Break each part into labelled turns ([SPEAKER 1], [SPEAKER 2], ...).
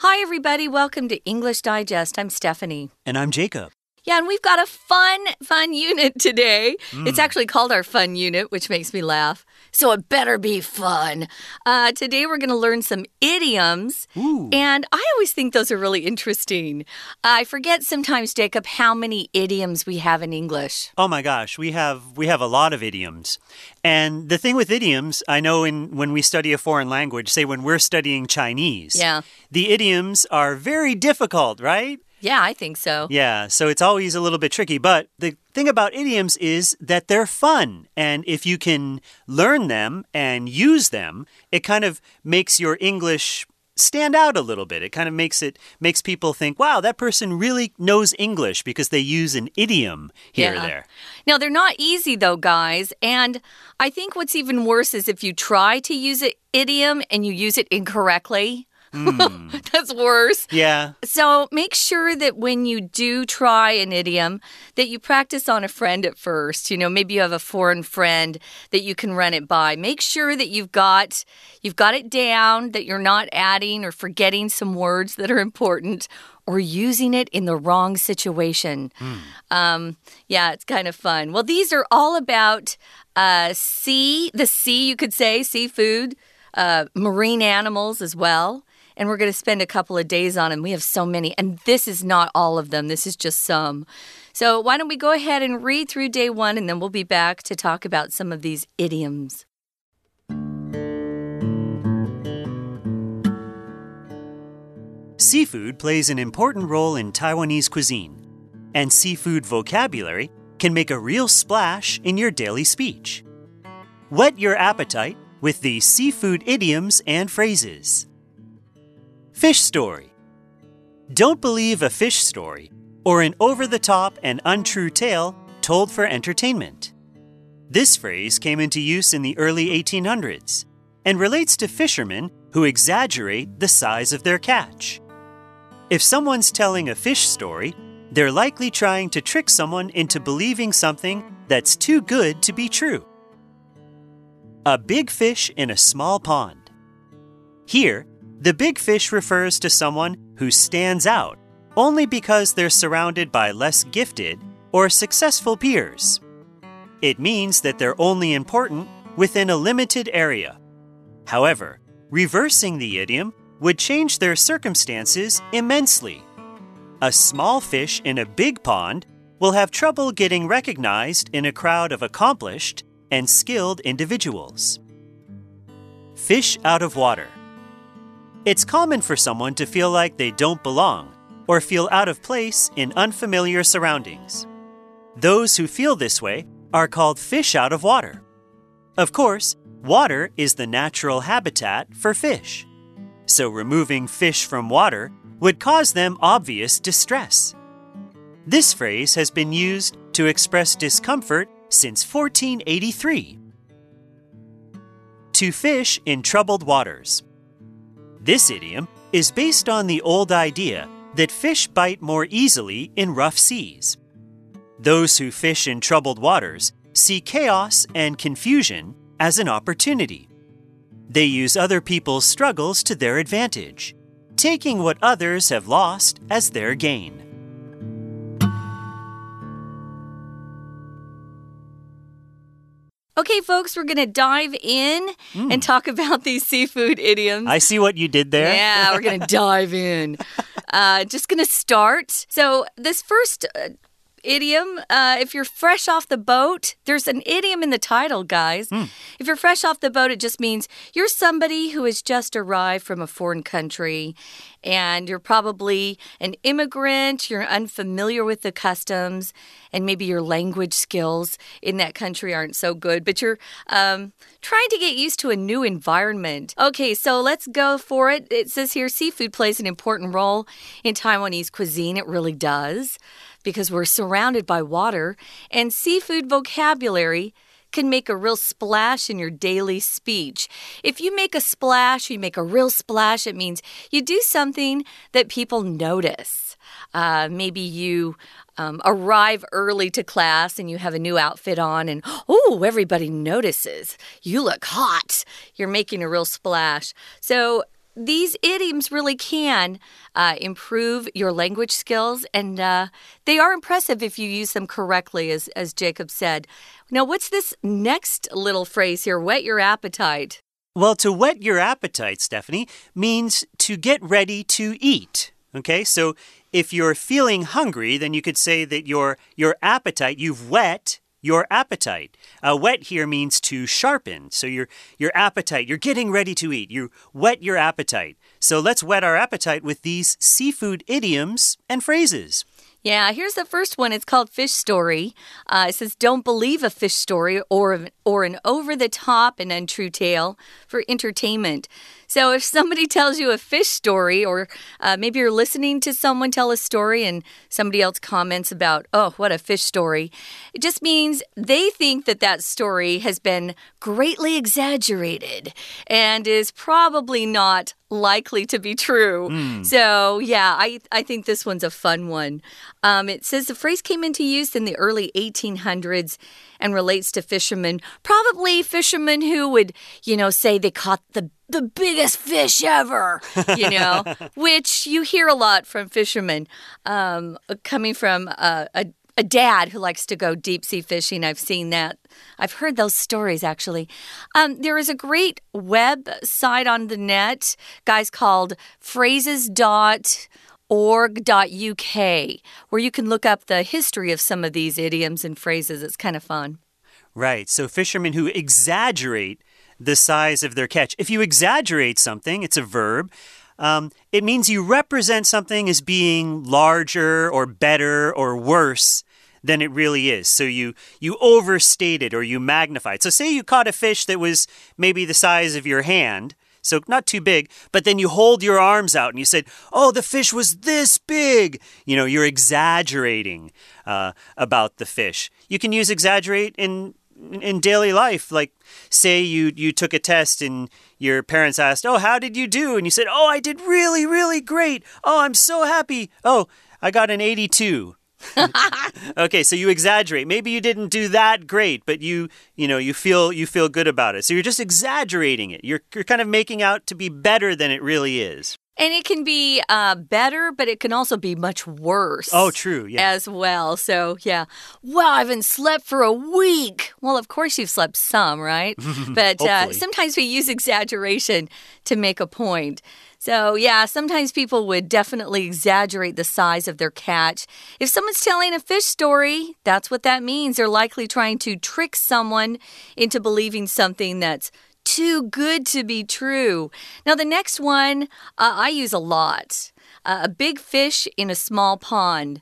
[SPEAKER 1] Hi, everybody. Welcome to English Digest. I'm Stephanie.
[SPEAKER 2] And I'm Jacob.
[SPEAKER 1] Yeah, and we've got a fun, fun unit today. It's actually called our fun unit, which makes me laugh. So it better be fun. Uh, today we're going to learn some idioms.
[SPEAKER 2] Ooh.
[SPEAKER 1] And I always think those are really interesting. I forget sometimes, Jacob, how many idioms we have in English.
[SPEAKER 2] Oh my gosh, we have we have a lot of idioms. And the thing with idioms, I know in when we study a foreign language, say when we're studying Chinese,
[SPEAKER 1] Yeah.
[SPEAKER 2] the idioms are very difficult, right?
[SPEAKER 1] Yeah, I think so.
[SPEAKER 2] Yeah, so it's always a little bit tricky, but the thing about idioms is that they're fun. And if you can learn them and use them, it kind of makes your English stand out a little bit. It kind of makes it makes people think, "Wow, that person really knows English because they use an idiom here
[SPEAKER 1] Yeah.
[SPEAKER 2] or there."
[SPEAKER 1] Now, they're not easy, though, guys. And I think what's even worse is if you try to use an idiom and you use it incorrectly. That's worse.
[SPEAKER 2] Yeah.
[SPEAKER 1] So make sure that when you do try an idiom that you practice on a friend at first. You know, maybe you have a foreign friend that you can run it by. Make sure that you've got you've got it down that you're not adding or forgetting some words that are important or using it in the wrong situation. Um, yeah, it's kind of fun. Well, these are all about uh, sea, the sea, you could say, seafood, uh, marine animals as well. And we're going to spend a couple of days on them. We have so many. And this is not all of them, this is just some. So, why don't we go ahead and read through day one, and then we'll be back to talk about some of these idioms.
[SPEAKER 2] Seafood plays an important role in Taiwanese cuisine, and seafood vocabulary can make a real splash in your daily speech. Whet your appetite with these seafood idioms and phrases. Fish story. Don't believe a fish story or an over the top and untrue tale told for entertainment. This phrase came into use in the early 1800s and relates to fishermen who exaggerate the size of their catch. If someone's telling a fish story, they're likely trying to trick someone into believing something that's too good to be true. A big fish in a small pond. Here, the big fish refers to someone who stands out only because they're surrounded by less gifted or successful peers. It means that they're only important within a limited area. However, reversing the idiom would change their circumstances immensely. A small fish in a big pond will have trouble getting recognized in a crowd of accomplished and skilled individuals. Fish out of water. It's common for someone to feel like they don't belong or feel out of place in unfamiliar surroundings. Those who feel this way are called fish out of water. Of course, water is the natural habitat for fish. So removing fish from water would cause them obvious distress. This phrase has been used to express discomfort since 1483. To fish in troubled waters. This idiom is based on the old idea that fish bite more easily in rough seas. Those who fish in troubled waters see chaos and confusion as an opportunity. They use other people's struggles to their advantage, taking what others have lost as their gain.
[SPEAKER 1] Okay, folks, we're going to dive in and talk about these seafood idioms.
[SPEAKER 2] I see what you did there.
[SPEAKER 1] Yeah, we're going to dive in. Uh, just going to start. So, this first uh, idiom, uh, if you're fresh off the boat, there's an idiom in the title, guys. If you're fresh off the boat, it just means you're somebody who has just arrived from a foreign country and you're probably an immigrant, you're unfamiliar with the customs, and maybe your language skills in that country aren't so good, but you're um, trying to get used to a new environment. Okay, so let's go for it. It says here seafood plays an important role in Taiwanese cuisine. It really does because we're surrounded by water, and seafood vocabulary can make a real splash in your daily speech. If you make a splash, you make a real splash, it means you do something that people notice. Uh, maybe you um, arrive early to class and you have a new outfit on, and oh, everybody notices. You look hot. You're making a real splash. So, these idioms really can uh, improve your language skills, and uh, they are impressive if you use them correctly, as, as Jacob said. Now, what's this next little phrase here? Whet your appetite.
[SPEAKER 2] Well, to whet your appetite, Stephanie, means to get ready to eat. Okay, so if you're feeling hungry, then you could say that your your appetite, you've whet your appetite. Uh, here means to sharpen. So your your appetite, you're getting ready to eat. You whet your appetite. So let's whet our appetite with these seafood idioms and phrases.
[SPEAKER 1] Yeah, here's the first one. It's called Fish Story. Uh, it says, Don't believe a fish story or, or an over the top and untrue tale for entertainment. So if somebody tells you a fish story, or uh, maybe you're listening to someone tell a story and somebody else comments about, oh, what a fish story, it just means they think that that story has been greatly exaggerated and is probably not likely to be true. Mm. So, yeah, I, I think this one's a fun one. Um, it says the phrase came into use in the early 1800s and relates to fishermen, probably fishermen who would, you know, say they caught the the biggest fish ever, you know, which you hear a lot from fishermen um, coming from a, a, a, dad who likes to go deep sea fishing. I've seen that. I've heard those stories actually. Um, there is a great website on the net, guys, called phrases.org.uk, where you can look up the history of some of these idioms and phrases. It's kind of fun.
[SPEAKER 2] Right. So fishermen who exaggerate the size of their catch. If you exaggerate something, it's a verb. Um, it means you represent something as being larger or better or worse than it really is. So you you overstate it or you magnify it. So say you caught a fish that was maybe the size of your hand. So not too big, but then you hold your arms out and you said, "Oh, the fish was this big." You know, you're exaggerating uh, about the fish. You can use exaggerate in in daily life. Like say you you took a test and your parents asked oh how did you do? And you said oh i did really really great. Oh i'm so happy. Oh i got an 82 okay so you exaggerate. Maybe you didn't do that great but you you know you feel you feel good about it. So you're just exaggerating it. You're, you're kind of making out to be better than it really is
[SPEAKER 1] and it can be uh, better, but it can also be much worse.
[SPEAKER 2] Oh, true. Yeah.
[SPEAKER 1] As well. So, yeah. Wow, I haven't slept for a week. Well, of course you've slept some, right? but uh, sometimes we use exaggeration to make a point. So, yeah, sometimes people would definitely exaggerate the size of their catch. If someone's telling a fish story, that's what that means. They're likely trying to trick someone into believing something that's too good to be true. Now, the next one uh, I use a lot uh, a big fish in a small pond.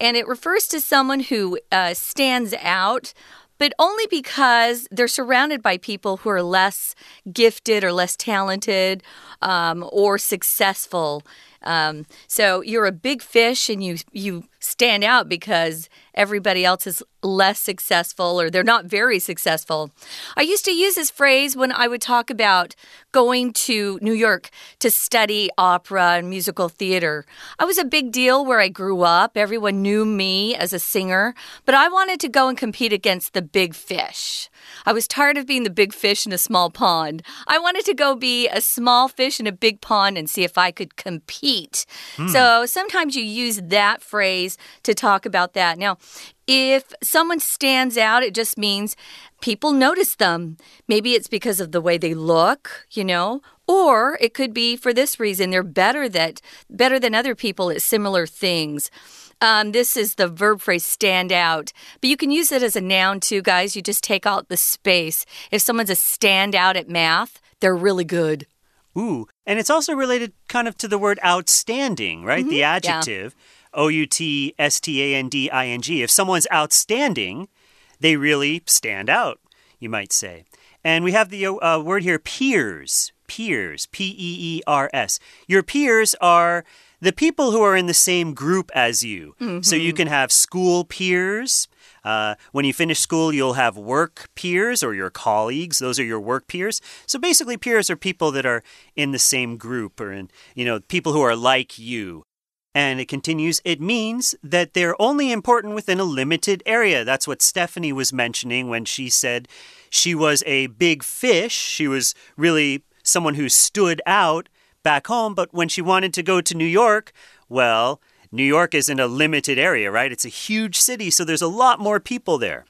[SPEAKER 1] And it refers to someone who uh, stands out but only because they're surrounded by people who are less gifted or less talented um, or successful. Um, so you're a big fish and you you stand out because everybody else is less successful or they're not very successful. I used to use this phrase when I would talk about going to New York to study opera and musical theater. I was a big deal where I grew up. Everyone knew me as a singer, but I wanted to go and compete against the big fish. I was tired of being the big fish in a small pond. I wanted to go be a small fish in a big pond and see if I could compete. Hmm. So sometimes you use that phrase to talk about that. Now, if someone stands out, it just means people notice them. Maybe it's because of the way they look, you know, or it could be for this reason they're better that better than other people at similar things. Um, this is the verb phrase stand out, but you can use it as a noun too, guys. You just take out the space. If someone's a standout at math, they're really good.
[SPEAKER 2] Ooh, and it's also related kind of to the word outstanding, right? Mm -hmm. The adjective. Yeah. O U T S T A N D I N G. If someone's outstanding, they really stand out, you might say. And we have the uh, word here peers. Peers. P E E R S. Your peers are the people who are in the same group as you. Mm -hmm. So you mm-hmm. can have school peers. Uh, when you finish school, you'll have work peers or your colleagues. Those are your work peers. So basically, peers are people that are in the same group or in, you know, people who are like you. And it continues, it means that they're only important within a limited area. That's what Stephanie was mentioning when she said she was a big fish. She was really someone who stood out back home, but when she wanted to go to New York, well, New York isn't a limited area, right? It's a huge city, so there's a lot more people there.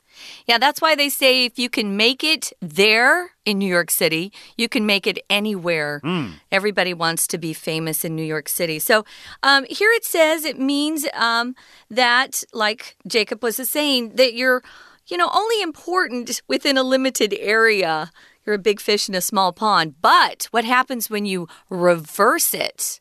[SPEAKER 1] Yeah, that's why they say if you can make it there in New York City, you can make it anywhere.
[SPEAKER 2] Mm.
[SPEAKER 1] Everybody wants to be famous in New York City. So um, here it says it means um, that, like Jacob was saying, that you're, you know, only important within a limited area. You're a big fish in a small pond. But what happens when you reverse it?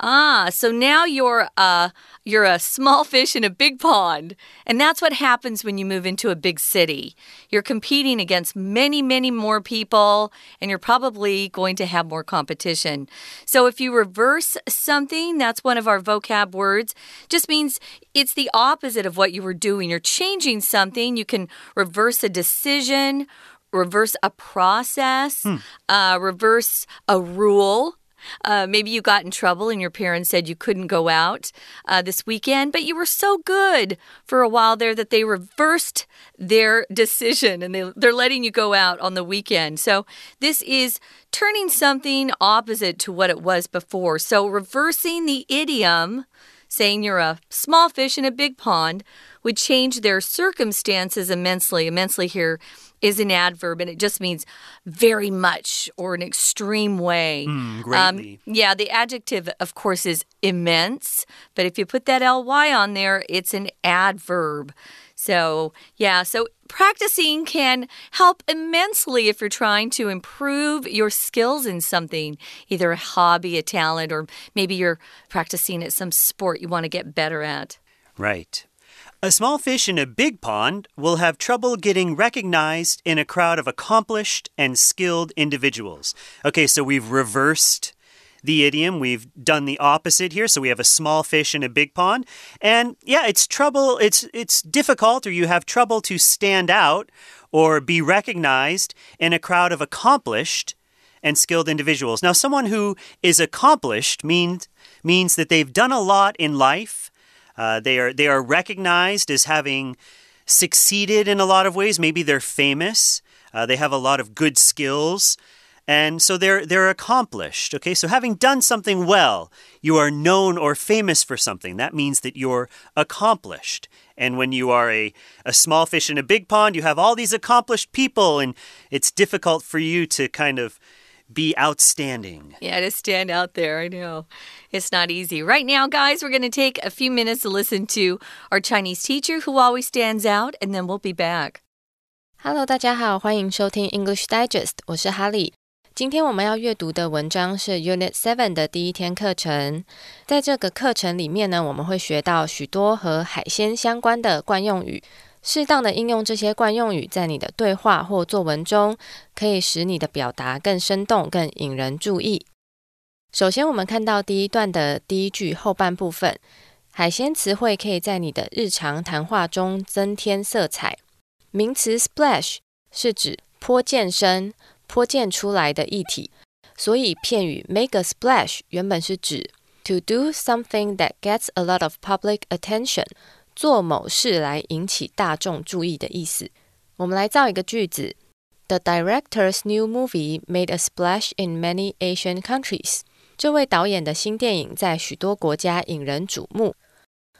[SPEAKER 1] Ah, so now you're a you're a small fish in a big pond. And that's what happens when you move into a big city. You're competing against many, many more people, and you're probably going to have more competition. So if you reverse something, that's one of our vocab words, just means it's the opposite of what you were doing. You're changing something. You can reverse a decision, reverse a process,
[SPEAKER 2] Hmm.
[SPEAKER 1] uh, reverse a rule. Uh, maybe you got in trouble and your parents said you couldn't go out uh, this weekend, but you were so good for a while there that they reversed their decision and they, they're letting you go out on the weekend. So this is turning something opposite to what it was before. So reversing the idiom saying you're a small fish in a big pond would change their circumstances immensely. Immensely here is an adverb and it just means very much or an extreme way.
[SPEAKER 2] Mm, greatly.
[SPEAKER 1] Um, yeah, the adjective, of course, is immense, but if you put that ly on there, it's an adverb. So, yeah, so practicing can help immensely if you're trying to improve your skills in something, either a hobby, a talent, or maybe you're practicing at some sport you want to get better at.
[SPEAKER 2] Right. A small fish in a big pond will have trouble getting recognized in a crowd of accomplished and skilled individuals. Okay, so we've reversed the idiom. We've done the opposite here. So we have a small fish in a big pond. And yeah, it's trouble, it's it's difficult or you have trouble to stand out or be recognized in a crowd of accomplished and skilled individuals. Now, someone who is accomplished means means that they've done a lot in life. Uh, they are they are recognized as having succeeded in a lot of ways. Maybe they're famous. Uh, they have a lot of good skills, and so they're they're accomplished. Okay, so having done something well, you are known or famous for something. That means that you're accomplished. And when you are a, a small fish in a big pond, you have all these accomplished people, and it's difficult for you to kind of be outstanding.
[SPEAKER 1] Yeah, to stand out there. I know. It's not easy. Right now, guys, we're going to take a few minutes to listen to our Chinese teacher who always stands out, and then we'll be back.
[SPEAKER 3] Hello，大家好，欢迎收听 English Digest，我是哈利。今天我们要阅读的文章是 Unit Seven 的第一天课程。在这个课程里面呢，我们会学到许多和海鲜相关的惯用语。 适当的应用这些惯用语在你的对话或作文中，可以使你的表达更生动、更引人注意。首先，我们看到第一段的第一句后半部分，海鲜词汇可以在你的日常谈话中增添色彩。名词 splash 是指泼溅深、泼溅出来的液体，所以片语 make a splash 原本是指 to do something that gets a lot of public attention。做某事来引起大众注意的意思。我们来造一个句子：The director's new movie made a splash in many Asian countries。这位导演的新电影在许多国家引人瞩目。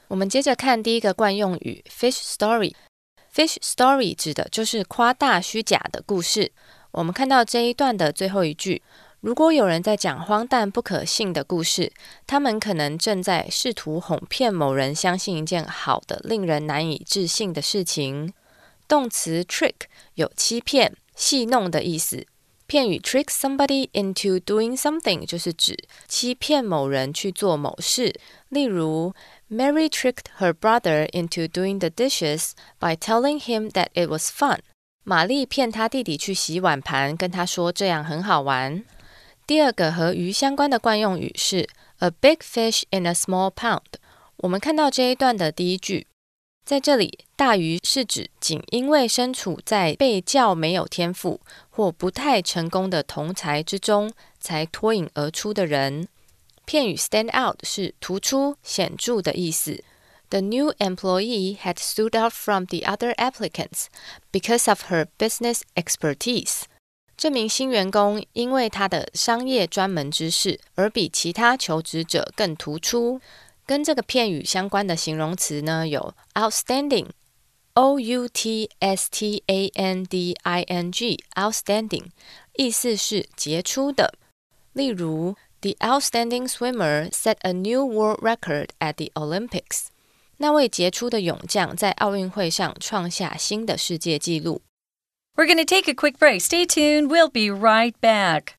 [SPEAKER 3] 我们接着看第一个惯用语 fish story。fish story 指的就是夸大虚假的故事。我们看到这一段的最后一句。如果有人在讲荒诞不可信的故事，他们可能正在试图哄骗某人相信一件好的、令人难以置信的事情。动词 trick 有欺骗、戏弄的意思。片语 trick somebody into doing something 就是指欺骗某人去做某事。例如，Mary tricked her brother into doing the dishes by telling him that it was fun。玛丽骗她弟弟去洗碗盘，跟他说这样很好玩。第二个和鱼相关的惯用语是 a big fish in a small pond。我们看到这一段的第一句，在这里，大鱼是指仅因为身处在被较没有天赋或不太成功的同才之中，才脱颖而出的人。片语 stand out 是突出、显着的意思。The new employee had stood out from the other applicants because of her business expertise. 这名新员工因为他的商业专门知识而比其他求职者更突出。跟这个片语相关的形容词呢，有 outstanding，o u t s t a n d i n g，outstanding，意思是杰出的。例如，The outstanding swimmer set a new world record at the Olympics。那位杰出的泳将在奥运会上创下新的世界纪录。
[SPEAKER 1] We're going to take a quick break. Stay tuned. We'll be right back.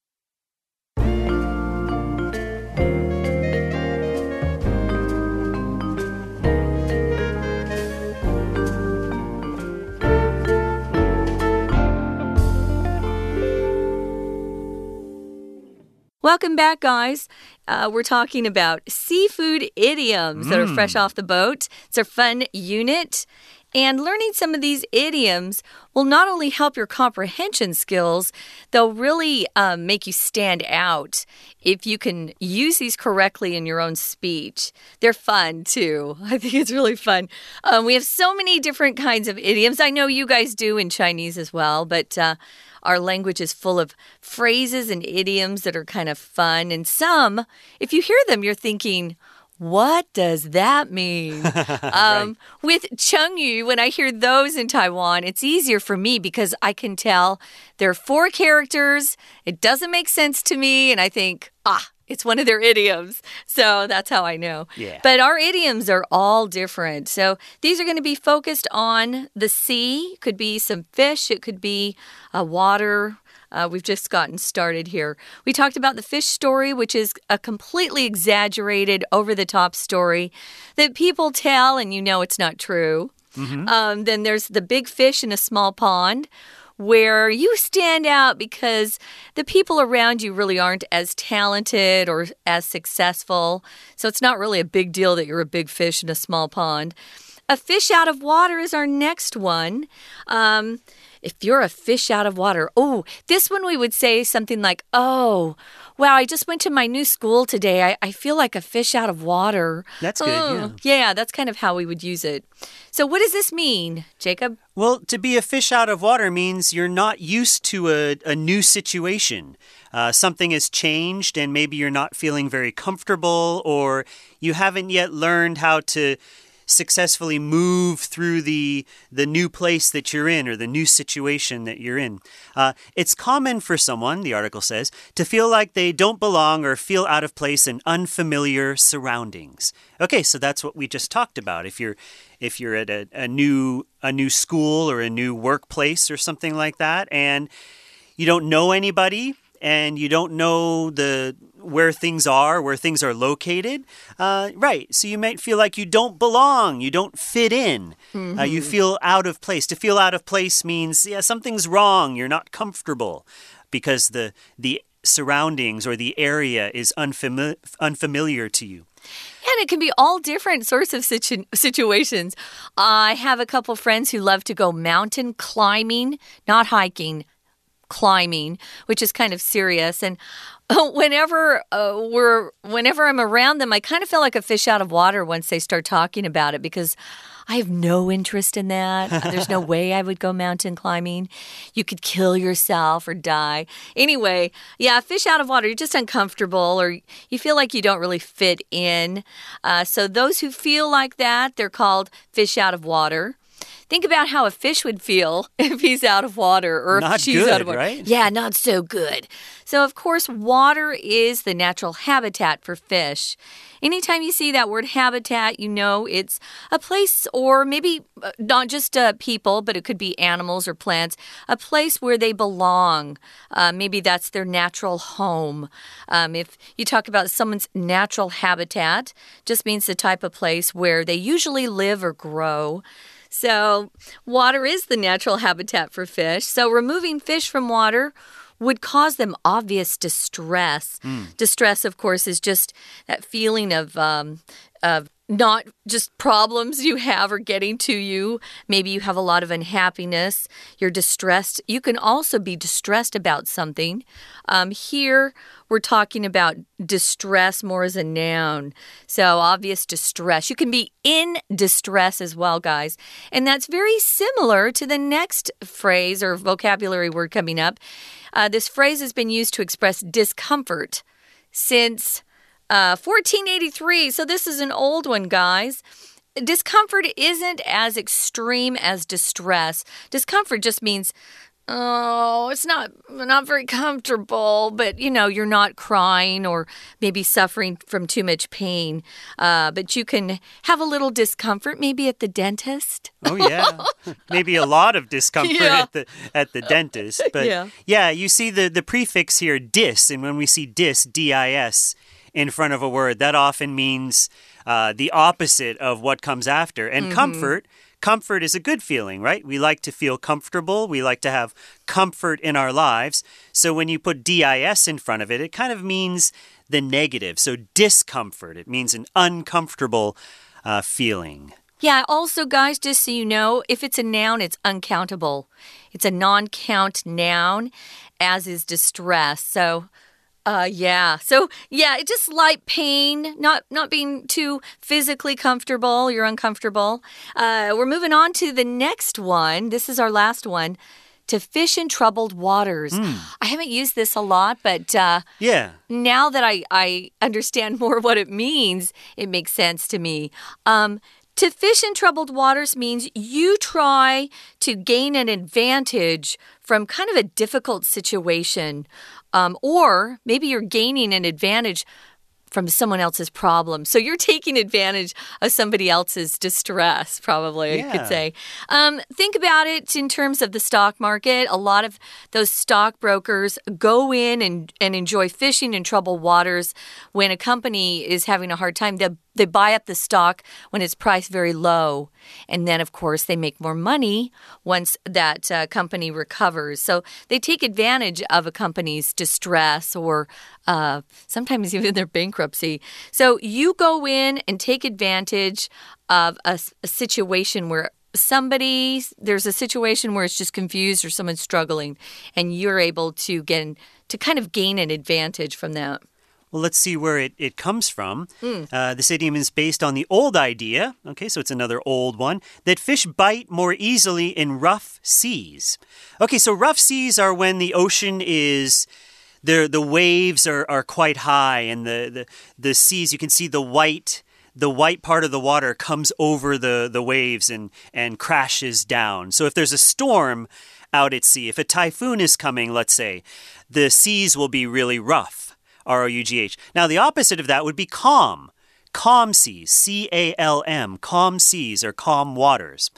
[SPEAKER 1] Welcome back, guys. Uh, we're talking about seafood idioms mm. that are fresh mm. off the boat. It's a fun unit. And learning some of these idioms will not only help your comprehension skills, they'll really um, make you stand out if you can use these correctly in your own speech. They're fun too. I think it's really fun. Um, we have so many different kinds of idioms. I know you guys do in Chinese as well, but. Uh, our language is full of phrases and idioms that are kind of fun. And some, if you hear them, you're thinking, what does that mean? um, right. With Chengyu, when I hear those in Taiwan, it's easier for me because I can tell there are four characters. It doesn't make sense to me. And I think, ah, it's one of their idioms. So that's how I know.
[SPEAKER 2] Yeah.
[SPEAKER 1] But our idioms are all different. So these are going to be focused on the sea. It Could be some fish, it could be uh, water. Uh, we've just gotten started here. We talked about the fish story, which is a completely exaggerated, over the top story that people tell, and you know it's not true. Mm -hmm. um, then there's the big fish in a small pond where you stand out because the people around you really aren't as talented or as successful. So it's not really a big deal that you're a big fish in a small pond. A fish out of water is our next one. Um, if you're a fish out of water, oh, this one we would say something like, oh, wow, I just went to my new school today. I, I feel like a fish out of water.
[SPEAKER 2] That's good. Oh,
[SPEAKER 1] yeah. yeah, that's kind of how we would use it. So, what does this mean, Jacob?
[SPEAKER 2] Well, to be a fish out of water means you're not used to a, a new situation. Uh, something has changed, and maybe you're not feeling very comfortable, or you haven't yet learned how to successfully move through the the new place that you're in or the new situation that you're in. Uh, it's common for someone, the article says, to feel like they don't belong or feel out of place in unfamiliar surroundings. Okay, so that's what we just talked about. If you're if you're at a, a new a new school or a new workplace or something like that, and you don't know anybody and you don't know the where things are, where things are located, uh, right? So you might feel like you don't belong, you don't fit in, mm -hmm. uh, you mm-hmm. feel out of place. To feel out of place means yeah something's wrong, you're not comfortable because the the surroundings or the area is unfamiliar unfamiliar to you.
[SPEAKER 1] And it can be all different sorts of situ situations. I have a couple friends who love to go mountain climbing, not hiking, climbing, which is kind of serious. And whenever uh, we're whenever I'm around them, I kind of feel like a fish out of water once they start talking about it because I have no interest in that. There's no way I would go mountain climbing. You could kill yourself or die. Anyway, yeah, fish out of water, you're just uncomfortable or you feel like you don't really fit in. Uh, so, those who feel like that, they're called fish out of water. Think about how a fish would feel if he's out of water or
[SPEAKER 2] not
[SPEAKER 1] if she's
[SPEAKER 2] good,
[SPEAKER 1] out of water.
[SPEAKER 2] Right?
[SPEAKER 1] Yeah, not so good. So, of course, water is the natural habitat for fish. Anytime you see that word habitat, you know it's a place, or maybe uh, not just uh, people, but it could be animals or plants, a place where they belong. Uh, maybe that's their natural home. Um, if you talk about someone's natural habitat, just means the type of place where they usually live or grow. So, water is the natural habitat for fish. So, removing fish from water would cause them obvious distress. Mm. Distress, of course, is just that feeling of um, of not just problems you have are getting to you. Maybe you have a lot of unhappiness. You're distressed. You can also be distressed about something. Um, here, we're talking about distress more as a noun. So, obvious distress. You can be in distress as well, guys. And that's very similar to the next phrase or vocabulary word coming up. Uh, this phrase has been used to express discomfort since uh, 1483. So this is an old one, guys. Discomfort isn't as extreme as distress. Discomfort just means oh it's not not very comfortable but you know you're not crying or maybe suffering from too much pain uh, but you can have a little discomfort maybe at the dentist
[SPEAKER 2] oh yeah maybe a lot of discomfort
[SPEAKER 1] Yeah.
[SPEAKER 2] at the at the dentist but
[SPEAKER 1] Yeah.
[SPEAKER 2] yeah you see the the prefix here dis and when we see dis dis in front of a word that often means uh, the opposite of what comes after and
[SPEAKER 1] Mm-hmm.
[SPEAKER 2] comfort Comfort is a good feeling, right? We like to feel comfortable. We like to have comfort in our lives. So when you put DIS in front of it, it kind of means the negative. So discomfort, it means an uncomfortable uh, feeling.
[SPEAKER 1] Yeah, also, guys, just so you know, if it's a noun, it's uncountable. It's a non count noun, as is distress. So, uh, yeah. So, yeah, just light pain, not not being too physically comfortable. You're uncomfortable. Uh, we're moving on to the next one. This is our last one. To fish in troubled waters. I haven't used this a lot, but uh,
[SPEAKER 2] Yeah.
[SPEAKER 1] now that I, I understand more what it means, it makes sense to me. Um, to fish in troubled waters means you try to gain an advantage from kind of a difficult situation, um, or maybe you're gaining an advantage from someone else's problem. So you're taking advantage of somebody else's distress, probably, you could say. Um, think about it in terms of the stock market. A lot of those stockbrokers go in and, and enjoy fishing in troubled waters when a company is having a hard time. They buy up the stock when it's priced very low. And then, of course, they make more money once that uh, company recovers. So they take advantage of a company's distress or uh, sometimes even their bankruptcy. So you go in and take advantage of a situation where somebody there's a situation where it's just confused or someone's struggling and you're able to get to kind of gain an advantage from that
[SPEAKER 2] Well, let's see where it, it comes from. Uh, this idiom is based on the old idea, okay, so it's another old one, that fish bite more easily in rough seas. Okay, so rough seas are when the ocean is. The, the waves are, are quite high, and the, the, the seas, you can see the white the white part of the water comes over the, the waves and, and crashes down. So if there's a storm out at sea, if a typhoon is coming, let's say, the seas will be really rough. R O U G H. Now, the opposite of that would be calm. Calm seas, C A L M, calm seas or calm waters.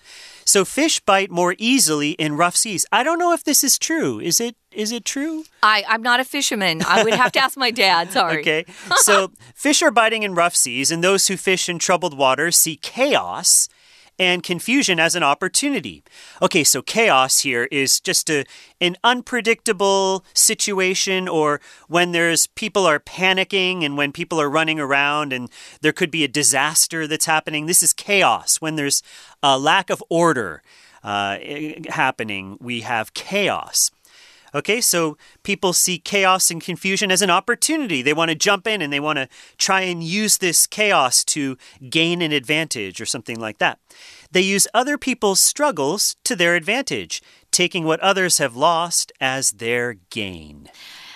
[SPEAKER 2] So fish bite more easily in rough seas. I don't know if this is true. Is it is it true?
[SPEAKER 1] I, I'm not a fisherman. I would have to ask my dad. Sorry.
[SPEAKER 2] Okay. So fish are biting in rough seas, and those who fish in troubled waters see chaos and confusion as an opportunity. Okay, so chaos here is just a, an unpredictable situation or when there's people are panicking and when people are running around and there could be a disaster that's happening. This is chaos. When there's a lack of order uh, happening, we have chaos. Okay, so people see chaos and confusion as an opportunity. They want to jump in and they want to try and use this chaos to gain an advantage or something like that. They use other people's struggles to their advantage, taking what others have lost as their gain.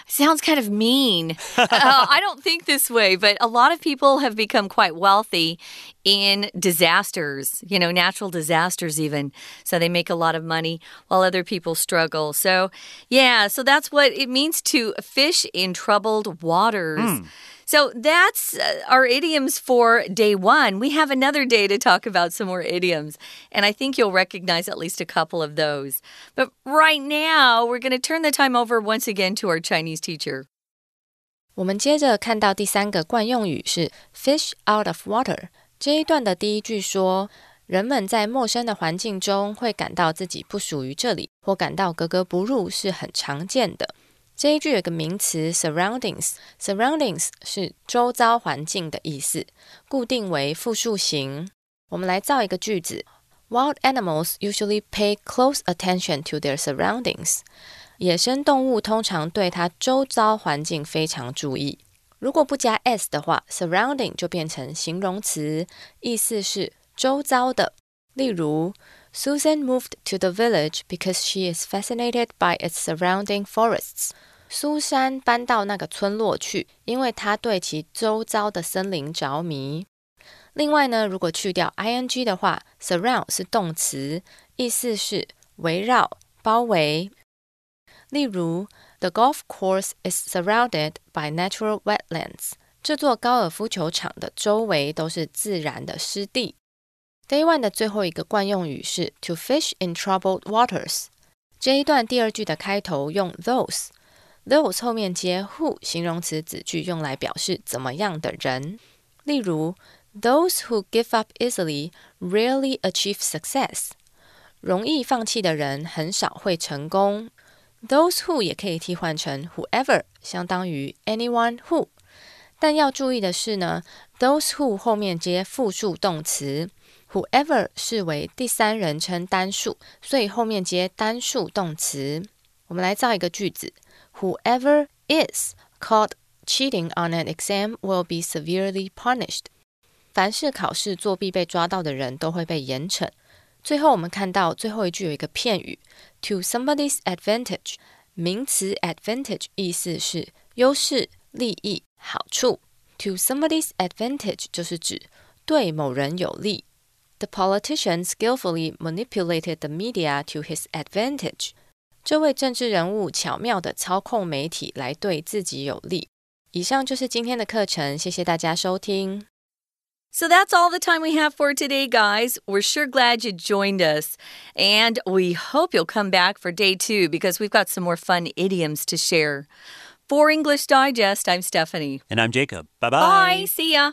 [SPEAKER 1] Sounds kind of mean. uh, I don't think this way, but a lot of people have become quite wealthy in disasters, you know, natural disasters, even. So they make a lot of money while other people struggle. So, yeah, so that's what it means to fish in troubled waters. So that's uh, our idioms for day one. We have another day to talk about some more idioms, and I think you'll recognize at least a couple of those. But right now, we're going to turn the time over once again to our Chinese teacher.
[SPEAKER 3] 我们接着看到第三个惯用语是 fish out of water。这一段的第一句说，人们在陌生的环境中会感到自己不属于这里，或感到格格不入，是很常见的。 这一句有个名词 surroundings，surroundings 是周遭环境的意思，固定为复数形。我们来造一个句子：Wild animals usually pay close attention to their surroundings。野生动物通常对它周遭环境非常注意。如果不加 s 的话，surrounding 就变成形容词，意思是周遭的。例如，Susan moved to the village because she is fascinated by its surrounding forests。 苏珊搬到那个村落去，因为她对其周遭的森林着迷。另外呢，如果去掉 ing 的话，surround 是动词，意思是围绕、包围。例如，The golf course is surrounded by natural wetlands。这座高尔夫球场的周围都是自然的湿地。Day one 的最后一个惯用语是 to fish in troubled waters。这一段第二句的开头用 those those 后面接 who 形容词子句，用来表示怎么样的人。例如，Those who give up easily rarely achieve success。容易放弃的人很少会成功。Those who 也可以替换成 whoever，相当于 anyone who。但要注意的是呢，those who 后面接复数动词，whoever 视为第三人称单数，所以后面接单数动词。我们来造一个句子 ：Whoever is caught cheating on an exam will be severely punished。凡是考试作弊被抓到的人都会被严惩。最后，我们看到最后一句有一个片语，to somebody's advantage。名词 advantage 意思是优势、利益、好处。to somebody's advantage 就是指对某人有利。The politician skillfully manipulated the media to his advantage。 这位政治人物巧妙地操控媒体来对自己有利。以上就是今天的课程，谢谢大家收听。
[SPEAKER 1] So that's all the time we have for today, guys. We're sure glad you joined us. And we hope you'll come back for day two because we've got some more fun idioms to share. For English Digest, I'm Stephanie.
[SPEAKER 2] And I'm Jacob. Bye-bye.
[SPEAKER 1] Bye. See ya.